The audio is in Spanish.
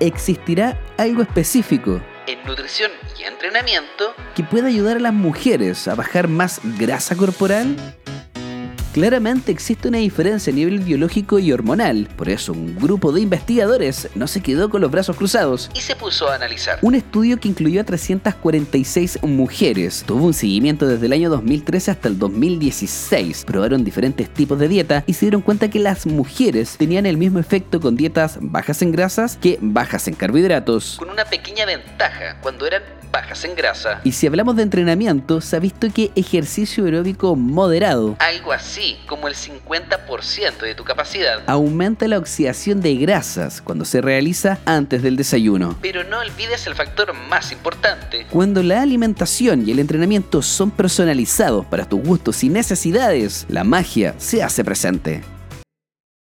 existirá algo específico En nutrición y entrenamiento, que pueda ayudar a las mujeres a bajar más grasa corporal? Claramente existe una diferencia a nivel biológico y hormonal, por eso un grupo de investigadores no se quedó con los brazos cruzados. y se puso a analizar. Un estudio que incluyó a 346 mujeres. Tuvo un seguimiento desde el año 2013 hasta el 2016. Probaron diferentes tipos de dieta y se dieron cuenta que las mujeres tenían el mismo efecto con dietas bajas en grasas que bajas en carbohidratos. Con una pequeña ventaja cuando eran bajas en grasa. Y si hablamos de entrenamiento, se ha visto que ejercicio aeróbico moderado Algo así como el 50% de tu capacidad. aumenta la oxidación de grasas cuando se realiza antes del desayuno. Pero no olvides el factor más importante. Cuando la alimentación y el entrenamiento son personalizados para tus gustos y necesidades, la magia se hace presente.